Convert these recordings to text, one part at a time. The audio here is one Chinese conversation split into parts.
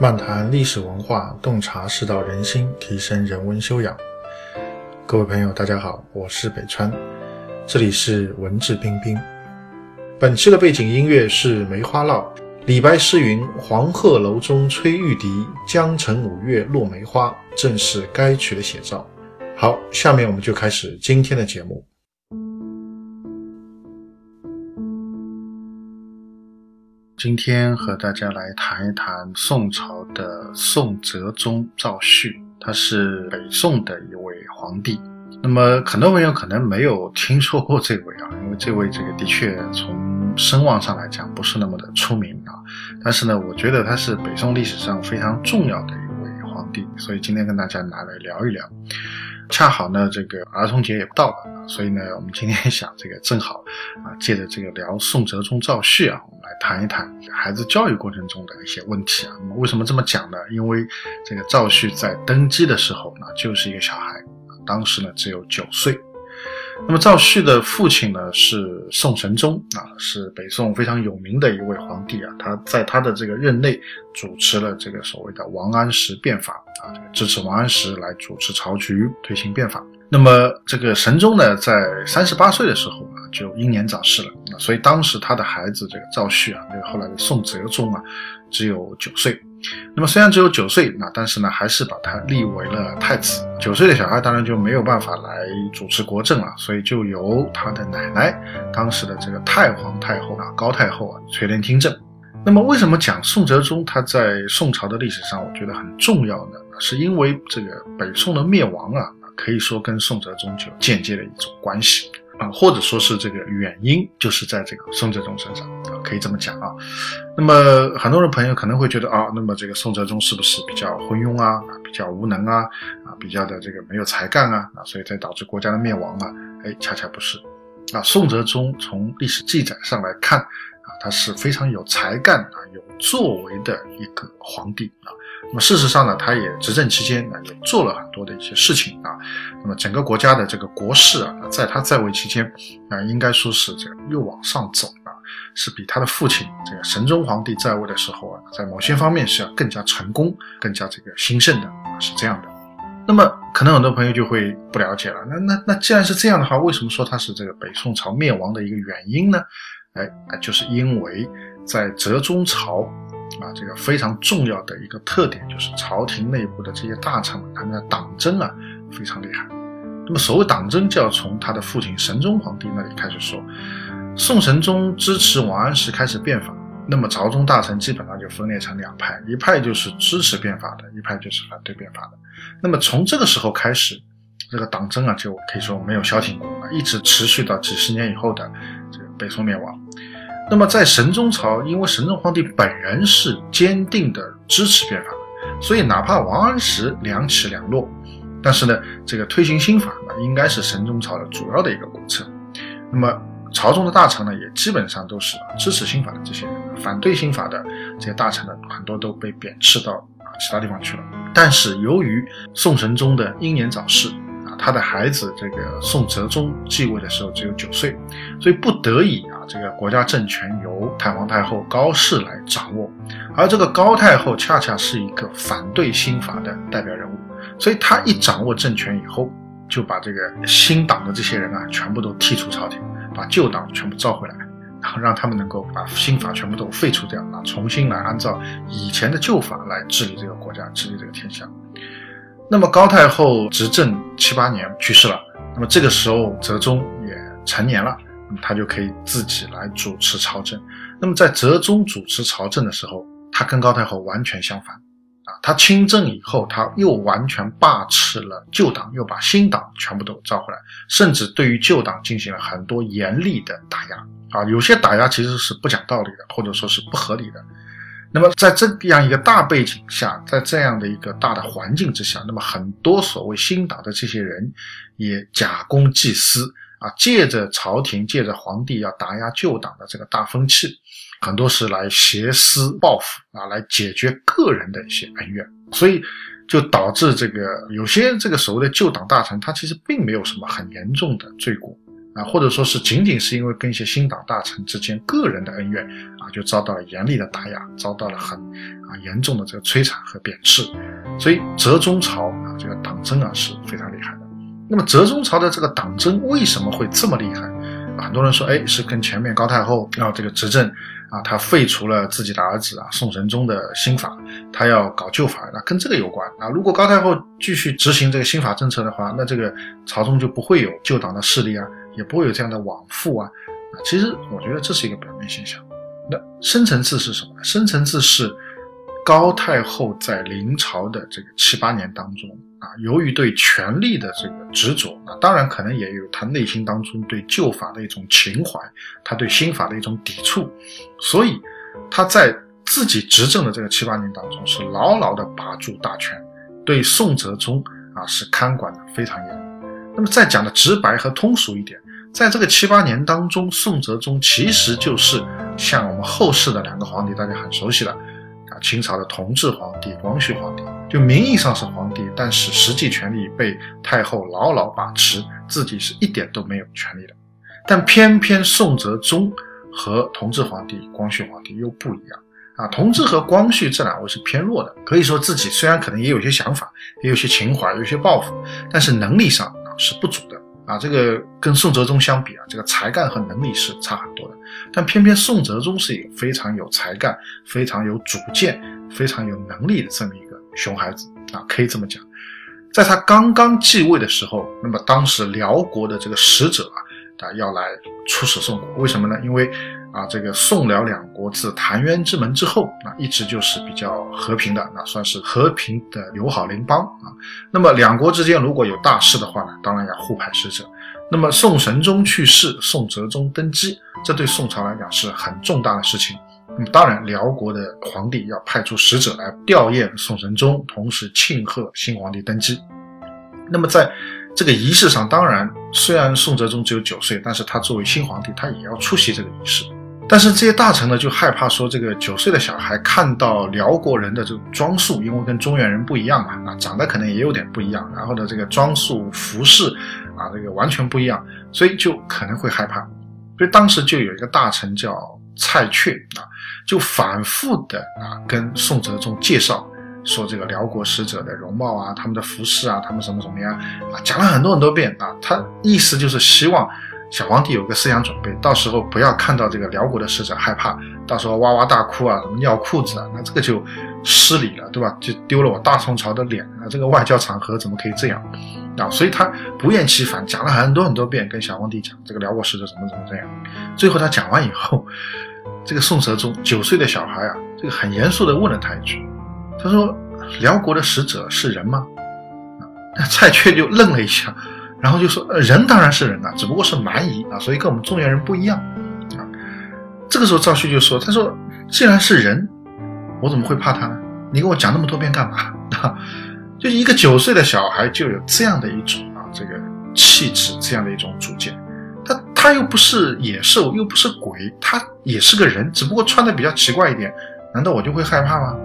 漫谈历史文化，洞察世道人心，提升人文修养。各位朋友，大家好，我是北川，这里是文质彬彬。本期的背景音乐是《梅花烙》，李白诗云：“黄鹤楼中吹玉笛，江城五月落梅花”，正是该曲的写照。好，下面我们就开始今天的节目。今天和大家来谈一谈宋朝的宋哲宗赵煦，他是北宋的一位皇帝。那么很多朋友可能没有听说过这位啊，因为这位这个的确从声望上来讲不是那么的出名啊。但是呢，我觉得他是北宋历史上非常重要的一位皇帝，所以今天跟大家拿来聊一聊。恰好呢，这个儿童节也到了，所以呢，我们今天想这个正好啊，借着这个聊宋哲宗赵煦啊，我们来谈一谈孩子教育过程中的一些问题啊。那么为什么这么讲呢？因为这个赵煦在登基的时候呢，就是一个小孩，当时呢只有九岁。那么赵煦的父亲呢是宋神宗啊，是北宋非常有名的一位皇帝啊。他在他的这个任内主持了这个所谓的王安石变法啊，支持王安石来主持朝局，推行变法。那么这个神宗呢，在三十八岁的时候啊，就英年早逝了。所以当时他的孩子这个赵煦啊，就后来的宋哲宗啊，只有九岁。那么虽然只有九岁，那但是呢，还是把他立为了太子。九岁的小孩当然就没有办法来主持国政了，所以就由他的奶奶，当时的这个太皇太后啊，高太后啊垂帘听政。那么为什么讲宋哲宗他在宋朝的历史上，我觉得很重要呢？是因为这个北宋的灭亡啊，可以说跟宋哲宗就间接的一种关系。啊，或者说是这个原因就是在这个宋哲宗身上，可以这么讲啊。那么很多人朋友可能会觉得啊，那么这个宋哲宗是不是比较昏庸啊，比较无能啊，啊比较的这个没有才干啊，啊所以才导致国家的灭亡啊？哎，恰恰不是。啊，宋哲宗从历史记载上来看啊，他是非常有才干啊、有作为的一个皇帝啊。那么事实上呢，他也执政期间呢，也做了很多的一些事情啊。那么整个国家的这个国势啊，在他在位期间啊，应该说是这个又往上走，是比他的父亲这个神宗皇帝在位的时候啊，在某些方面是要更加成功、更加这个兴盛的，是这样的。那么可能很多朋友就会不了解了，那那那既然是这样的话，为什么说他是这个北宋朝灭亡的一个原因呢？哎，就是因为在哲宗朝。啊，这个非常重要的一个特点就是朝廷内部的这些大臣们，他们的党争啊非常厉害。那么所谓党争，就要从他的父亲神宗皇帝那里开始说。宋神宗支持王安石开始变法，那么朝中大臣基本上就分裂成两派，一派就是支持变法的，一派就是反对变法的。那么从这个时候开始，这个党争啊就可以说没有消停过，一直持续到几十年以后的这个北宋灭亡。那么在神宗朝，因为神宗皇帝本人是坚定的支持变法的，所以哪怕王安石两起两落，但是呢，这个推行新法呢，应该是神宗朝的主要的一个国策。那么朝中的大臣呢，也基本上都是支持新法的这些人，反对新法的这些大臣呢，很多都被贬斥到啊其他地方去了。但是由于宋神宗的英年早逝啊。他的孩子这个宋哲宗继位的时候只有九岁，所以不得已啊，这个国家政权由太皇太后高氏来掌握，而这个高太后恰恰是一个反对新法的代表人物，所以他一掌握政权以后，就把这个新党的这些人啊全部都踢出朝廷，把旧党全部召回来，然后让他们能够把新法全部都废除掉啊，重新来按照以前的旧法来治理这个国家，治理这个天下。那么高太后执政七八年去世了，那么这个时候哲宗也成年了，他就可以自己来主持朝政。那么在哲宗主持朝政的时候，他跟高太后完全相反，他亲政以后，他又完全罢斥了旧党，又把新党全部都召回来，甚至对于旧党进行了很多严厉的打压，啊，有些打压其实是不讲道理的，或者说是不合理的。那么在这样一个大背景下，在这样的一个大的环境之下，那么很多所谓新党的这些人也假公济私啊，借着朝廷、借着皇帝要打压旧党的这个大风气，很多是来挟私报复啊，来解决个人的一些恩怨，所以就导致这个有些这个所谓的旧党大臣，他其实并没有什么很严重的罪过啊，或者说是仅仅是因为跟一些新党大臣之间个人的恩怨啊，就遭到了严厉的打压，遭到了很啊严重的这个摧残和贬斥。所以折中朝啊，这个党争啊是非常厉害。那么哲宗朝的这个党争为什么会这么厉害？很多人说，哎，是跟前面高太后要这个执政啊，他废除了自己的儿子啊宋神宗的新法，他要搞旧法，那跟这个有关啊。如果高太后继续执行这个新法政策的话，那这个朝中就不会有旧党的势力啊，也不会有这样的往复啊。啊，其实我觉得这是一个表面现象。那深层次是什么？深层次是。高太后在临朝的这个七八年当中啊，由于对权力的这个执着，啊当然可能也有她内心当中对旧法的一种情怀，她对新法的一种抵触，所以她在自己执政的这个七八年当中是牢牢的把住大权，对宋哲宗啊是看管的非常严。那么再讲的直白和通俗一点，在这个七八年当中，宋哲宗其实就是像我们后世的两个皇帝，大家很熟悉的。清朝的同治皇帝、光绪皇帝，就名义上是皇帝，但是实际权力被太后牢牢把持，自己是一点都没有权力的。但偏偏宋哲宗和同治皇帝、光绪皇帝又不一样啊！同治和光绪这两位是偏弱的，可以说自己虽然可能也有些想法，也有些情怀，有些抱负，但是能力上啊是不足的。啊，这个跟宋哲宗相比啊，这个才干和能力是差很多的。但偏偏宋哲宗是一个非常有才干、非常有主见、非常有能力的这么一个熊孩子啊，可以这么讲。在他刚刚继位的时候，那么当时辽国的这个使者啊，啊要来出使宋国，为什么呢？因为啊，这个宋辽两国自澶渊之盟之后啊，一直就是比较和平的，那算是和平的友好邻邦啊。那么两国之间如果有大事的话呢，当然要互派使者。那么宋神宗去世，宋哲宗登基，这对宋朝来讲是很重大的事情。那么当然，辽国的皇帝要派出使者来吊唁宋神宗，同时庆贺新皇帝登基。那么在这个仪式上，当然虽然宋哲宗只有九岁，但是他作为新皇帝，他也要出席这个仪式。但是这些大臣呢，就害怕说这个九岁的小孩看到辽国人的这种装束，因为跟中原人不一样嘛，啊，长得可能也有点不一样，然后呢，这个装束服饰啊，这个完全不一样，所以就可能会害怕。所以当时就有一个大臣叫蔡确啊，就反复的啊跟宋哲宗介绍说这个辽国使者的容貌啊，他们的服饰啊，他们什么什么样啊，讲了很多很多遍啊，他意思就是希望。小皇帝有个思想准备，到时候不要看到这个辽国的使者害怕，到时候哇哇大哭啊，什么尿裤子啊，那这个就失礼了，对吧？就丢了我大宋朝的脸啊！这个外交场合怎么可以这样啊？所以他不厌其烦讲了很多很多遍，跟小皇帝讲这个辽国使者怎么怎么这样。最后他讲完以后，这个宋哲宗九岁的小孩啊，这个很严肃的问了他一句，他说：“辽国的使者是人吗？”那蔡确就愣了一下。然后就说，呃，人当然是人啊，只不过是蛮夷啊，所以跟我们中原人不一样啊。这个时候赵旭就说：“他说，既然是人，我怎么会怕他呢？你跟我讲那么多遍干嘛？啊，就一个九岁的小孩就有这样的一种啊，这个气质，这样的一种主见。他他又不是野兽，又不是鬼，他也是个人，只不过穿的比较奇怪一点。难道我就会害怕吗？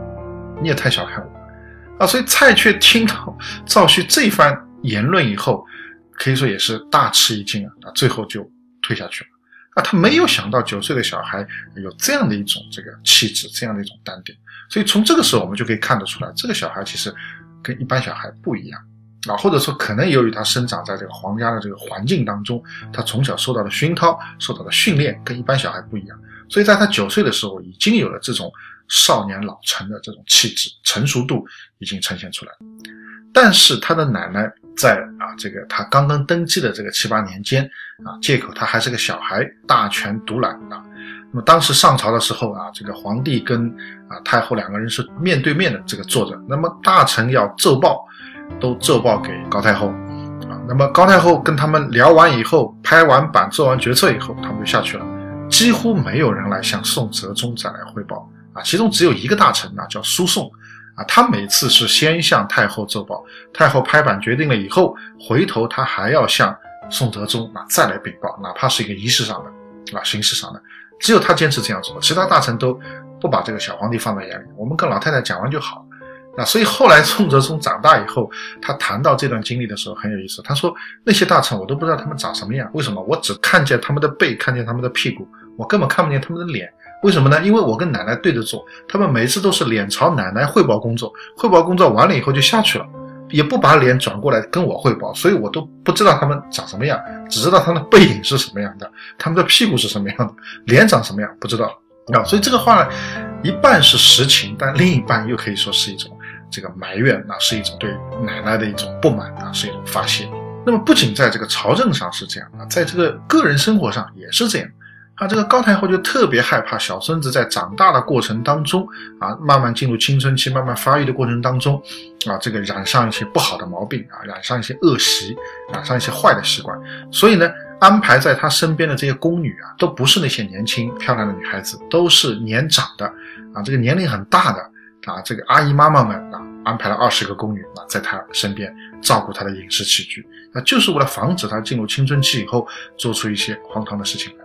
你也太小看我啊！所以蔡确听到赵旭这番言论以后。可以说也是大吃一惊啊！啊，最后就退下去了啊！他没有想到九岁的小孩有这样的一种这个气质，这样的一种淡定。所以从这个时候我们就可以看得出来，这个小孩其实跟一般小孩不一样啊，或者说可能由于他生长在这个皇家的这个环境当中，他从小受到的熏陶、受到的训练跟一般小孩不一样，所以在他九岁的时候已经有了这种少年老成的这种气质，成熟度已经呈现出来。但是他的奶奶。在啊，这个他刚刚登基的这个七八年间啊，借口他还是个小孩，大权独揽啊。那么当时上朝的时候啊，这个皇帝跟啊太后两个人是面对面的这个坐着。那么大臣要奏报，都奏报给高太后啊。那么高太后跟他们聊完以后，拍完板做完决策以后，他们就下去了。几乎没有人来向宋哲宗再来汇报啊，其中只有一个大臣啊，叫苏颂。啊，他每次是先向太后奏报，太后拍板决定了以后，回头他还要向宋哲宗啊再来禀报，哪怕是一个仪式上的，啊形式上的，只有他坚持这样做，其他大臣都不把这个小皇帝放在眼里。我们跟老太太讲完就好。那所以后来宋哲宗长大以后，他谈到这段经历的时候很有意思。他说那些大臣我都不知道他们长什么样，为什么？我只看见他们的背，看见他们的屁股，我根本看不见他们的脸。为什么呢？因为我跟奶奶对着坐，他们每次都是脸朝奶奶汇报工作，汇报工作完了以后就下去了，也不把脸转过来跟我汇报，所以我都不知道他们长什么样，只知道他们的背影是什么样的，他们的屁股是什么样的，脸长什么样不知道啊。所以这个话呢，一半是实情，但另一半又可以说是一种。这个埋怨，那是一种对奶奶的一种不满啊，是一种发泄。那么不仅在这个朝政上是这样啊，在这个个人生活上也是这样。啊，这个高太后就特别害怕小孙子在长大的过程当中啊，慢慢进入青春期、慢慢发育的过程当中啊，这个染上一些不好的毛病啊，染上一些恶习，染上一些坏的习惯。所以呢，安排在他身边的这些宫女啊，都不是那些年轻漂亮的女孩子，都是年长的啊，这个年龄很大的。啊，这个阿姨妈妈们啊，安排了二十个宫女啊，在她身边照顾她的饮食起居，那就是为了防止她进入青春期以后做出一些荒唐的事情来。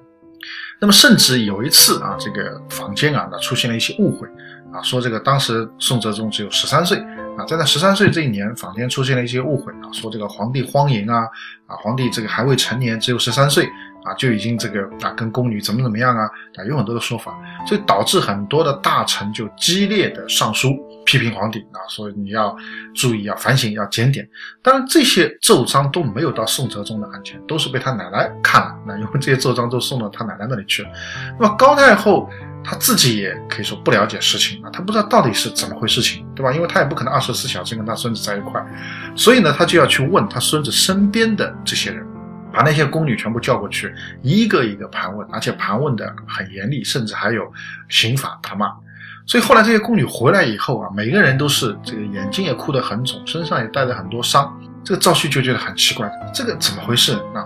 那么，甚至有一次啊，这个坊间啊，那出现了一些误会啊，说这个当时宋哲宗只有十三岁啊，在那十三岁这一年，坊间出现了一些误会啊，说这个皇帝荒淫啊，啊，皇帝这个还未成年，只有十三岁。啊，就已经这个啊，跟宫女怎么怎么样啊，啊，有很多的说法，所以导致很多的大臣就激烈的上书批评皇帝啊，说你要注意，要反省，要检点。当然，这些奏章都没有到宋哲宗的案前，都是被他奶奶看了。那因为这些奏章都送到他奶奶那里去了。那么高太后她自己也可以说不了解实情啊，她不知道到底是怎么回事情，对吧？因为她也不可能二十四小时跟她孙子在一块，所以呢，她就要去问她孙子身边的这些人。把那些宫女全部叫过去，一个一个盘问，而且盘问的很严厉，甚至还有刑法打骂。所以后来这些宫女回来以后啊，每个人都是这个眼睛也哭得很肿，身上也带着很多伤。这个赵旭就觉得很奇怪，这个怎么回事啊？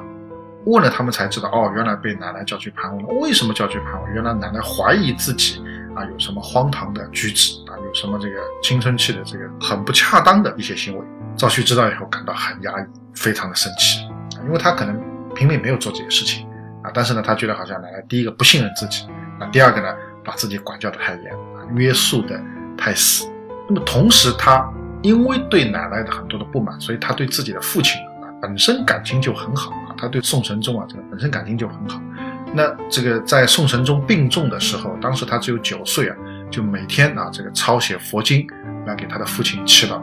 问了他们才知道，哦，原来被奶奶叫去盘问了。为什么叫去盘问？原来奶奶怀疑自己啊有什么荒唐的举止啊，有什么这个青春期的这个很不恰当的一些行为。赵旭知道以后感到很压抑，非常的生气。因为他可能平时没有做这些事情啊，但是呢，他觉得好像奶奶第一个不信任自己，那第二个呢，把自己管教的太严啊，约束的太死。那么同时，他因为对奶奶的很多的不满，所以他对自己的父亲啊本身感情就很好啊，他对宋神宗啊这个本身感情就很好。那这个在宋神宗病重的时候，当时他只有九岁啊，就每天啊这个抄写佛经来给他的父亲祈祷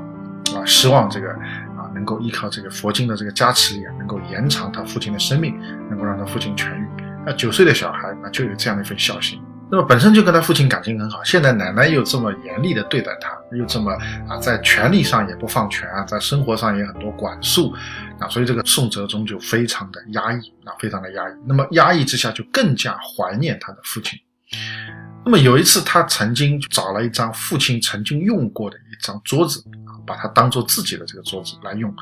啊，希望这个啊。能够依靠这个佛经的这个加持力啊，能够延长他父亲的生命，能够让他父亲痊愈。那九岁的小孩啊就有这样的一份孝心，那么本身就跟他父亲感情很好。现在奶奶又这么严厉的对待他，又这么啊，在权力上也不放权啊，在生活上也很多管束啊，所以这个宋哲宗就非常的压抑啊，非常的压抑。那么压抑之下，就更加怀念他的父亲。那么有一次，他曾经找了一张父亲曾经用过的一张桌子。把它当做自己的这个桌子来用，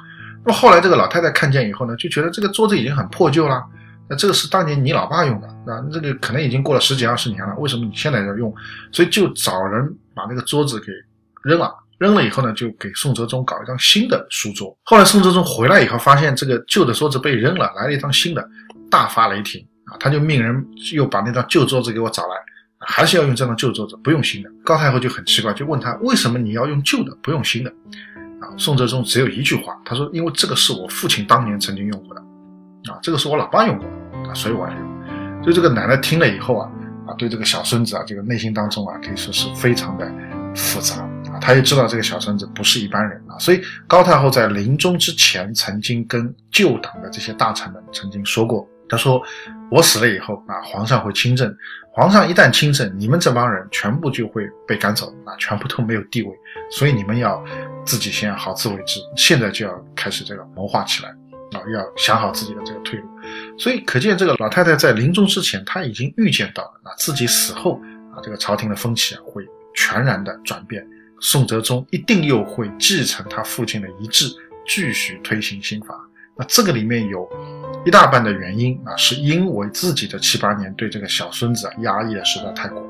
那么后来这个老太太看见以后呢，就觉得这个桌子已经很破旧了。那这个是当年你老爸用的，那这个可能已经过了十几二十年了，为什么你现在要用？所以就找人把那个桌子给扔了。扔了以后呢，就给宋哲宗搞一张新的书桌。后来宋哲宗回来以后，发现这个旧的桌子被扔了，来了一张新的，大发雷霆啊！他就命人又把那张旧桌子给我找来。还是要用这张旧桌子，不用新的。高太后就很奇怪，就问他为什么你要用旧的，不用新的？啊，宋哲宗只有一句话，他说：“因为这个是我父亲当年曾经用过的，啊，这个是我老爸用过的，啊，所以我要用。”所以这个奶奶听了以后啊，啊，对这个小孙子啊，这个内心当中啊，可以说是非常的复杂啊。他也知道这个小孙子不是一般人啊，所以高太后在临终之前，曾经跟旧党的这些大臣们曾经说过。他说：“我死了以后啊，皇上会亲政。皇上一旦亲政，你们这帮人全部就会被赶走啊，全部都没有地位。所以你们要自己先好自为之，现在就要开始这个谋划起来，要想好自己的这个退路。所以可见，这个老太太在临终之前，她已经预见到了啊，自己死后啊，这个朝廷的风气啊会全然的转变，宋哲宗一定又会继承他父亲的遗志，继续推行新法。那这个里面有。”一大半的原因啊，是因为自己的七八年对这个小孙子啊压抑的实在太过，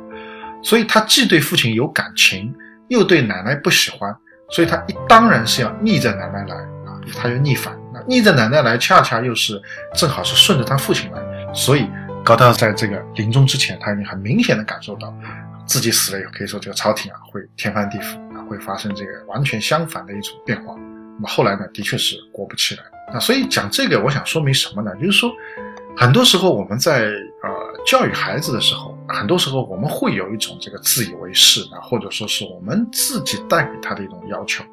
所以他既对父亲有感情，又对奶奶不喜欢，所以他一当然是要逆着奶奶来啊，他要逆反。逆着奶奶来，恰恰又是正好是顺着他父亲来，所以高太后在这个临终之前，他已经很明显的感受到，自己死了以后，可以说这个朝廷啊会天翻地覆啊，会发生这个完全相反的一种变化。那么后来呢，的确是果不其然那。所以讲这个，我想说明什么呢？就是说，很多时候我们在呃教育孩子的时候，很多时候我们会有一种这个自以为是啊，或者说是我们自己带给他的一种要求，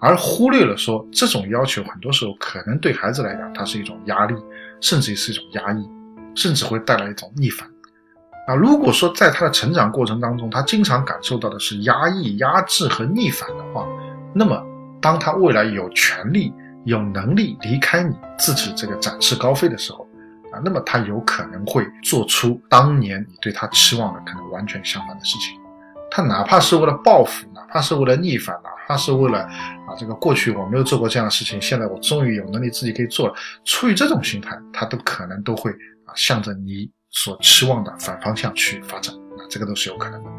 而忽略了说这种要求很多时候可能对孩子来讲，它是一种压力，甚至是一种压抑，甚至会带来一种逆反。啊，如果说在他的成长过程当中，他经常感受到的是压抑、压制和逆反的话，那么当他未来有权利、有能力离开你自己这个展翅高飞的时候，啊，那么他有可能会做出当年你对他期望的可能完全相反的事情。他哪怕是为了报复，哪怕是为了逆反，哪怕是为了啊，这个过去我没有做过这样的事情，现在我终于有能力自己可以做了，出于这种心态，他都可能都会啊，向着你。所期望的反方向去发展，那这个都是有可能的，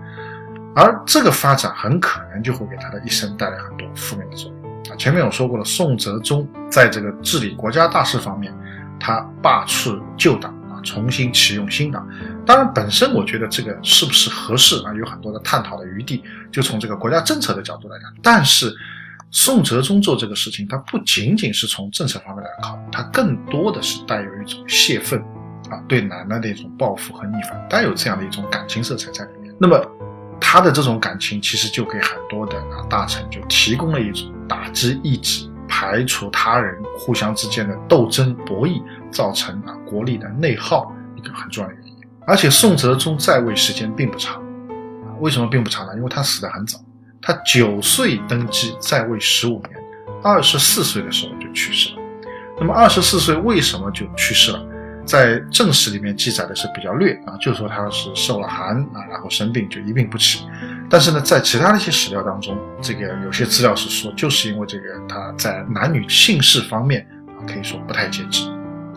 而这个发展很可能就会给他的一生带来很多负面的作用啊。前面我说过了，宋哲宗在这个治理国家大事方面，他罢黜旧党啊，重新启用新党。当然，本身我觉得这个是不是合适啊，有很多的探讨的余地。就从这个国家政策的角度来讲，但是宋哲宗做这个事情，他不仅仅是从政策方面来考虑，他更多的是带有一种泄愤。啊，对奶奶的一种报复和逆反，带有这样的一种感情色彩在里面。那么，他的这种感情其实就给很多的啊大臣就提供了一种打击意志、排除他人、互相之间的斗争博弈，造成啊国力的内耗一个很重要的。而且宋哲宗在位时间并不长，为什么并不长呢？因为他死得很早，他九岁登基，在位十五年，二十四岁的时候就去世了。那么二十四岁为什么就去世了？在正史里面记载的是比较略啊，就说他是受了寒啊，然后生病就一病不起。但是呢，在其他的一些史料当中，这个有些资料是说，就是因为这个他在男女性事方面，可以说不太节制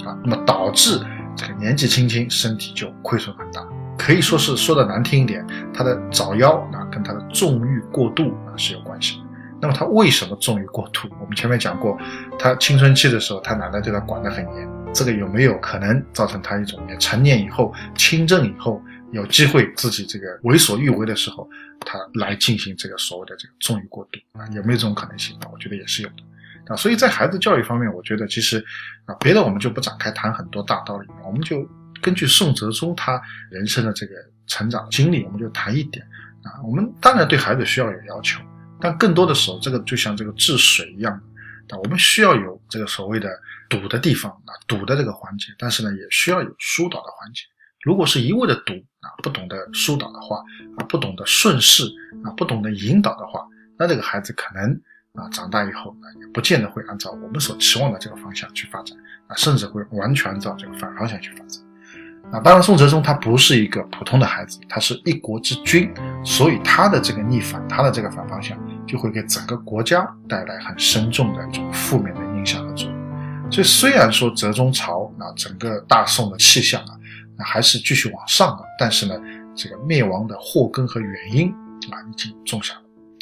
啊，那么导致这个年纪轻轻身体就亏损很大，可以说是说的难听一点，他的早夭啊跟他的纵欲过度啊是有关系。那么他为什么纵欲过度？我们前面讲过，他青春期的时候，他奶奶对他管得很严。这个有没有可能造成他一种成年以后亲政以后有机会自己这个为所欲为的时候，他来进行这个所谓的这个纵欲过度啊？有没有这种可能性啊？我觉得也是有的啊。所以在孩子教育方面，我觉得其实啊，别的我们就不展开谈很多大道理，我们就根据宋哲宗他人生的这个成长经历，我们就谈一点啊。我们当然对孩子需要有要求，但更多的时候，这个就像这个治水一样。啊我们需要有这个所谓的堵的地方啊，堵的这个环节，但是呢，也需要有疏导的环节。如果是一味的堵啊，不懂得疏导的话啊，不懂得顺势啊，不懂得引导的话，那这个孩子可能啊，长大以后呢，也不见得会按照我们所期望的这个方向去发展啊，甚至会完全按照这个反方向去发展。啊，当然，宋哲宗他不是一个普通的孩子，他是一国之君，所以他的这个逆反，他的这个反方向。就会给整个国家带来很深重的一种负面的影响和作用。所以，虽然说哲中朝啊，整个大宋的气象啊，那还是继续往上的，但是呢，这个灭亡的祸根和原因啊，已经种下了